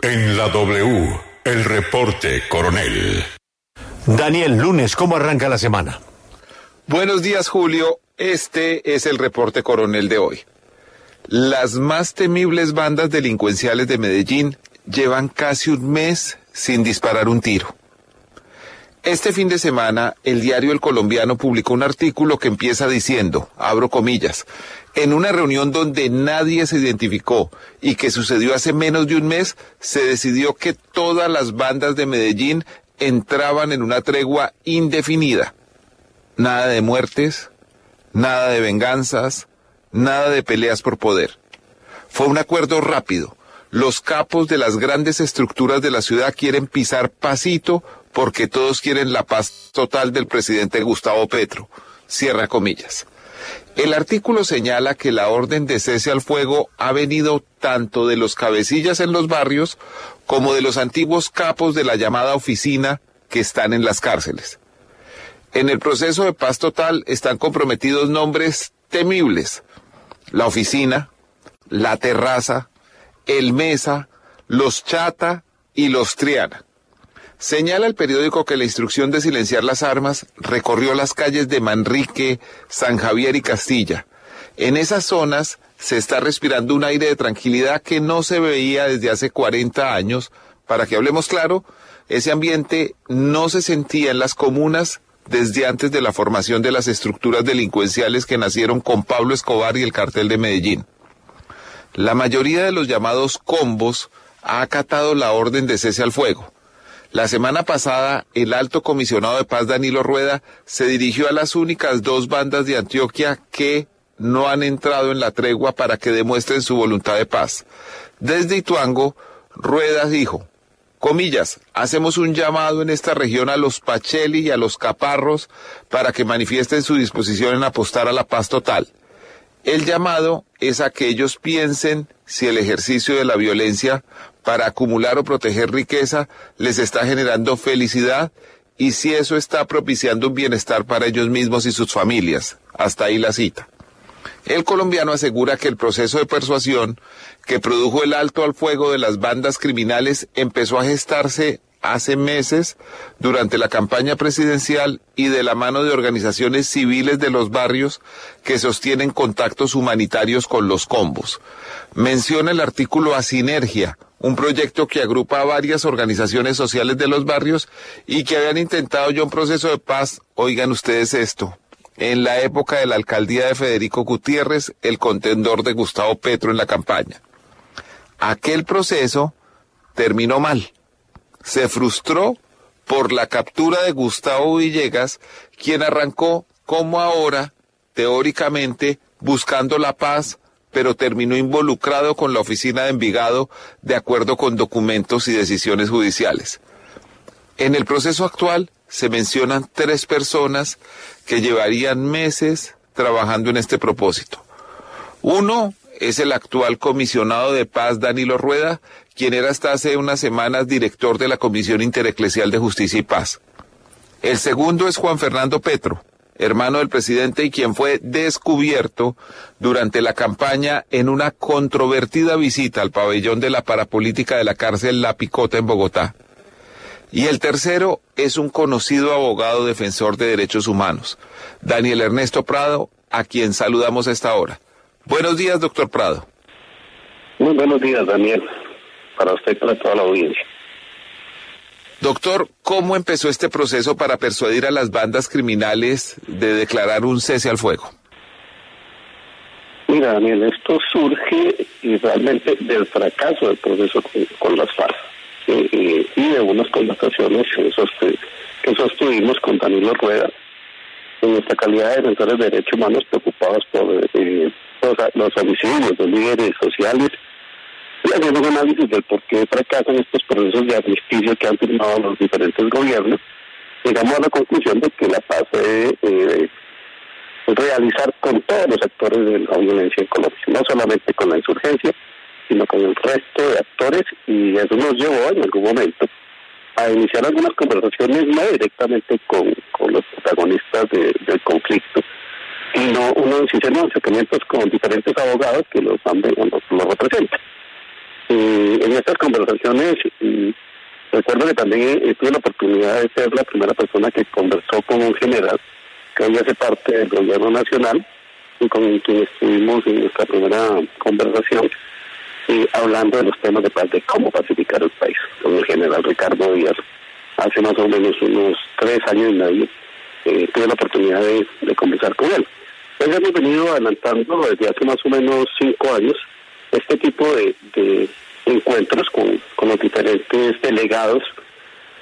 En la W, el reporte coronel. Daniel, lunes, ¿cómo arranca la semana? Buenos días, Julio. Este es el reporte coronel de hoy. Las más temibles bandas delincuenciales de Medellín llevan casi un mes sin disparar un tiro. Este fin de semana, el diario El Colombiano publicó un artículo que empieza diciendo, abro comillas, en una reunión donde nadie se identificó y que sucedió hace menos de un mes, se decidió que todas las bandas de Medellín entraban en una tregua indefinida. Nada de muertes, nada de venganzas, nada de peleas por poder. Fue un acuerdo rápido. Los capos de las grandes estructuras de la ciudad quieren pisar pasito porque todos quieren la paz total del presidente Gustavo Petro. Cierra comillas. El artículo señala que la orden de cese al fuego ha venido tanto de los cabecillas en los barrios como de los antiguos capos de la llamada oficina que están en las cárceles. En el proceso de paz total están comprometidos nombres temibles. La oficina, la terraza, el mesa, los chata y los triana. Señala el periódico que la instrucción de silenciar las armas recorrió las calles de Manrique, San Javier y Castilla. En esas zonas se está respirando un aire de tranquilidad que no se veía desde hace 40 años. Para que hablemos claro, ese ambiente no se sentía en las comunas desde antes de la formación de las estructuras delincuenciales que nacieron con Pablo Escobar y el cartel de Medellín. La mayoría de los llamados combos ha acatado la orden de cese al fuego. La semana pasada, el alto comisionado de paz Danilo Rueda se dirigió a las únicas dos bandas de Antioquia que no han entrado en la tregua para que demuestren su voluntad de paz. Desde Ituango, Rueda dijo, comillas, hacemos un llamado en esta región a los Pacheli y a los Caparros para que manifiesten su disposición en apostar a la paz total. El llamado es a que ellos piensen si el ejercicio de la violencia para acumular o proteger riqueza les está generando felicidad y si eso está propiciando un bienestar para ellos mismos y sus familias. Hasta ahí la cita. El colombiano asegura que el proceso de persuasión que produjo el alto al fuego de las bandas criminales empezó a gestarse hace meses durante la campaña presidencial y de la mano de organizaciones civiles de los barrios que sostienen contactos humanitarios con los combos. Menciona el artículo a Sinergia, un proyecto que agrupa a varias organizaciones sociales de los barrios y que habían intentado ya un proceso de paz, oigan ustedes esto, en la época de la alcaldía de Federico Gutiérrez, el contendor de Gustavo Petro en la campaña. Aquel proceso terminó mal. Se frustró por la captura de Gustavo Villegas, quien arrancó como ahora, teóricamente, buscando la paz, pero terminó involucrado con la oficina de Envigado de acuerdo con documentos y decisiones judiciales. En el proceso actual se mencionan tres personas que llevarían meses trabajando en este propósito. Uno es el actual comisionado de paz Danilo Rueda, quien era hasta hace unas semanas director de la Comisión Intereclesial de Justicia y Paz. El segundo es Juan Fernando Petro, hermano del presidente y quien fue descubierto durante la campaña en una controvertida visita al pabellón de la parapolítica de la cárcel La Picota en Bogotá. Y el tercero es un conocido abogado defensor de derechos humanos, Daniel Ernesto Prado, a quien saludamos a esta hora. Buenos días, doctor Prado. Muy buenos días, Daniel para usted y para toda la audiencia. Doctor, ¿cómo empezó este proceso para persuadir a las bandas criminales de declarar un cese al fuego? Mira, Daniel, esto surge realmente del fracaso del proceso con, las FARC y, de unas conversaciones que sostuvimos con Danilo Rueda en nuestra calidad de defensores de derechos humanos preocupados por eh, los, los homicidios de líderes sociales y un análisis del por qué fracasan estos procesos de amnistía que han firmado los diferentes gobiernos, llegamos a la conclusión de que la paz debe eh, realizar con todos los actores de la violencia en Colombia, no solamente con la insurgencia, sino con el resto de actores, y eso nos llevó en algún momento a iniciar algunas conversaciones no directamente con, los protagonistas del conflicto, sino unos acercamientos con diferentes abogados que los, los, los representan. En estas conversaciones, recuerdo que también tuve la oportunidad de ser la primera persona que conversó con un general que hoy hace parte del gobierno nacional y con quien estuvimos en nuestra primera conversación hablando de los temas de paz, de cómo pacificar el país, con el general Ricardo Díaz. Hace más o menos unos tres años y medio eh, tuve la oportunidad de, conversar con él. Pues hemos venido adelantando desde hace más o menos cinco años este tipo de, encuentros con, los diferentes delegados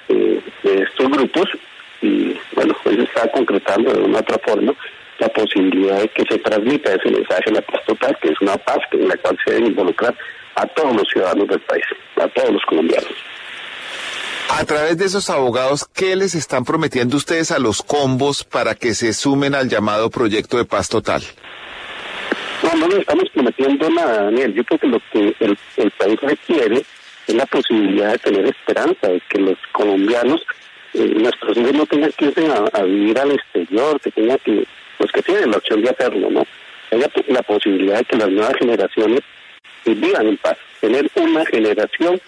eh, de estos grupos y bueno, se está concretando de una otra forma la posibilidad de que se transmita ese mensaje de la paz total, que es una paz en la cual se deben involucrar a todos los ciudadanos del país, a todos los colombianos. A través de esos abogados, ¿qué les están prometiendo ustedes a los combos para que se sumen al llamado proyecto de paz total? No, no les estamos prometiendo nada, Daniel. Yo creo que lo que el, el país requiere es la posibilidad de tener esperanza, de que los colombianos, eh, nuestros hijos no tengan que irse a, vivir al exterior, que tengan que, los que tienen la opción de hacerlo, ¿no? Haya la posibilidad de que las nuevas generaciones vivan en paz, tener una generación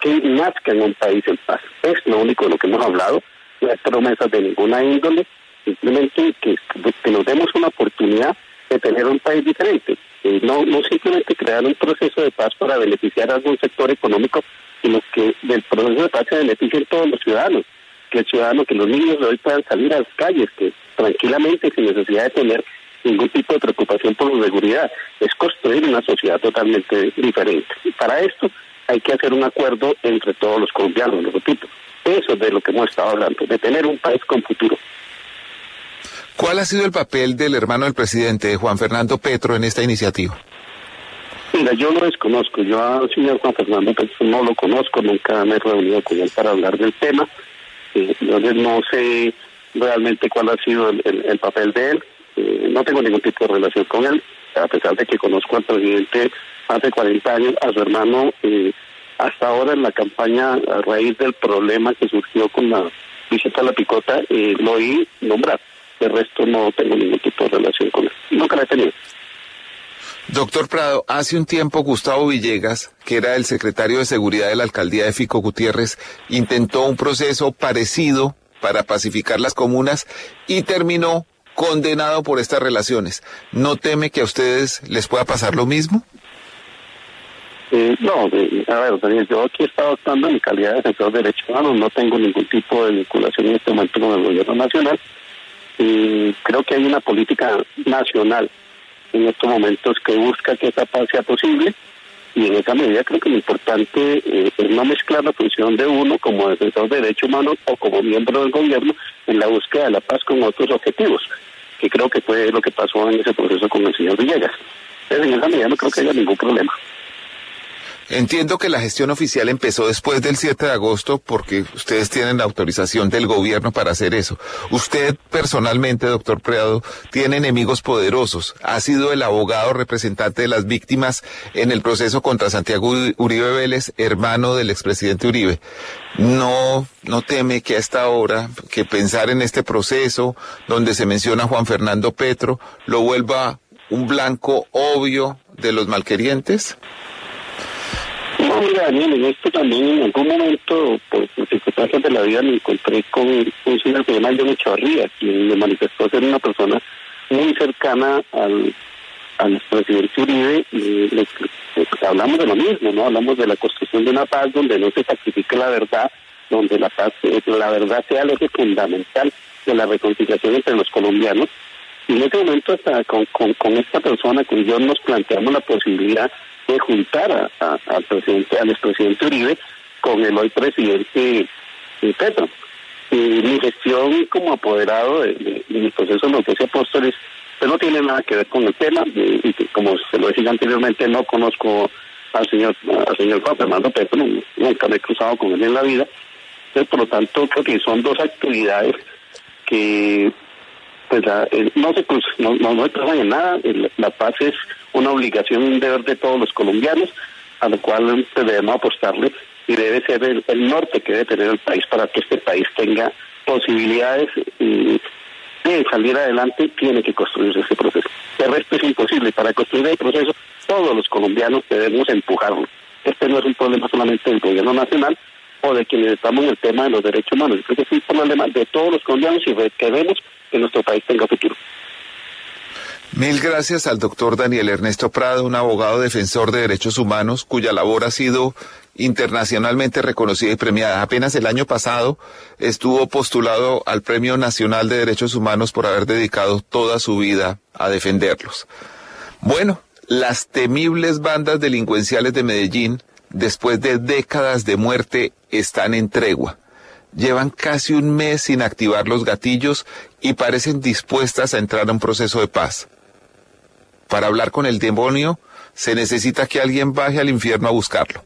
que nazca en un país en paz. Es lo único de lo que hemos hablado, no hay promesas de ninguna índole, simplemente que, que nos demos una oportunidad de tener un país diferente. Eh, no, no simplemente crear un proceso de paz para beneficiar a algún sector económico, sino que del proceso de paz se beneficien todos los ciudadanos. Que el ciudadano, que los niños de hoy puedan salir a las calles, que tranquilamente, sin necesidad de tener ningún tipo de preocupación por su seguridad. Es construir una sociedad totalmente diferente. Y para esto hay que hacer un acuerdo entre todos los colombianos, lo repito. Eso es de lo que hemos estado hablando, de tener un país con futuro. ¿Cuál ha sido el papel del hermano del presidente, Juan Fernando Petro, en esta iniciativa? Mira, yo lo desconozco. Yo al señor Juan Fernando Petro no lo conozco, nunca me he reunido con él para hablar del tema. Eh, no sé realmente cuál ha sido el papel de él. Eh, no tengo ningún tipo de relación con él, a pesar de que conozco al presidente hace 40 años, a su hermano, eh, hasta ahora en la campaña, a raíz del problema que surgió con la visita a la picota, eh, lo oí nombrar. De resto no tengo ningún tipo de relación con él. Nunca la he tenido. Doctor Prado, hace un tiempo Gustavo Villegas, que era el secretario de Seguridad de la alcaldía de Fico Gutiérrez, intentó un proceso parecido para pacificar las comunas y terminó condenado por estas relaciones. ¿No teme que a ustedes les pueda pasar lo mismo? Eh, no, a ver, Daniel, yo aquí he estado actuando en mi calidad de defensor de derechos humanos, no tengo ningún tipo de vinculación en este momento con el gobierno nacional. Y creo que hay una política nacional en estos momentos que busca que esa paz sea posible y en esa medida creo que lo importante eh, es no mezclar la función de uno como defensor de derechos humanos o como miembro del gobierno en la búsqueda de la paz con otros objetivos, que creo que fue lo que pasó en ese proceso con el señor Villegas. Entonces, en esa medida no creo que haya ningún problema. Entiendo que la gestión oficial empezó después del 7 de agosto porque ustedes tienen la autorización del gobierno para hacer eso. Usted personalmente, doctor Prado, tiene enemigos poderosos. Ha sido el abogado representante de las víctimas en el proceso contra Santiago Uribe Vélez, hermano del expresidente Uribe. No, no teme que a esta hora, que pensar en este proceso donde se menciona Juan Fernando Petro, lo vuelva un blanco obvio de los malquerientes? Mira, Daniel, en esto también en algún momento, por circunstancias de la vida, me encontré con un señor que se llama John Echavarría, quien me manifestó ser una persona muy cercana al, al presidente Uribe y le, hablamos de lo mismo, ¿no? Hablamos de la construcción de una paz donde no se sacrifique la verdad, donde la paz, la verdad sea lo fundamental de la reconciliación entre los colombianos. Y en ese momento, hasta con, con, esta persona, con John, nos planteamos la posibilidad de juntar al presidente, al expresidente Uribe con el hoy presidente Petro. Y mi gestión como apoderado de, mi proceso de los apóstoles pues no tiene nada que ver con el tema y, como se lo decía anteriormente no conozco al señor al señor Juan Fernando Petro nunca me he cruzado con él en la vida entonces por lo tanto creo que son dos actividades que pues no se no, no, no en nada la paz es una obligación, un deber de todos los colombianos, a lo cual debemos apostarle y debe ser el, norte que debe tener el país para que este país tenga posibilidades de salir adelante, tiene que construirse ese proceso. El resto es imposible. Para construir el proceso, todos los colombianos debemos empujarlo. este no es un problema solamente del gobierno nacional o de quienes estamos en el tema de los derechos humanos. Creo que es un problema de todos los colombianos y queremos que nuestro país tenga futuro. Mil gracias al doctor Daniel Ernesto Prado, un abogado defensor de derechos humanos cuya labor ha sido internacionalmente reconocida y premiada. Apenas el año pasado estuvo postulado al Premio Nacional de Derechos Humanos por haber dedicado toda su vida a defenderlos. Bueno, las temibles bandas delincuenciales de Medellín, después de décadas de muerte, están en tregua. Llevan casi un mes sin activar los gatillos y parecen dispuestas a entrar a un proceso de paz. Para hablar con el demonio, se necesita que alguien baje al infierno a buscarlo.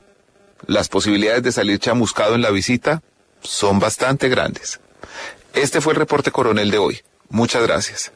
Las posibilidades de salir chamuscado en la visita son bastante grandes. Este fue el reporte coronel de hoy. Muchas gracias.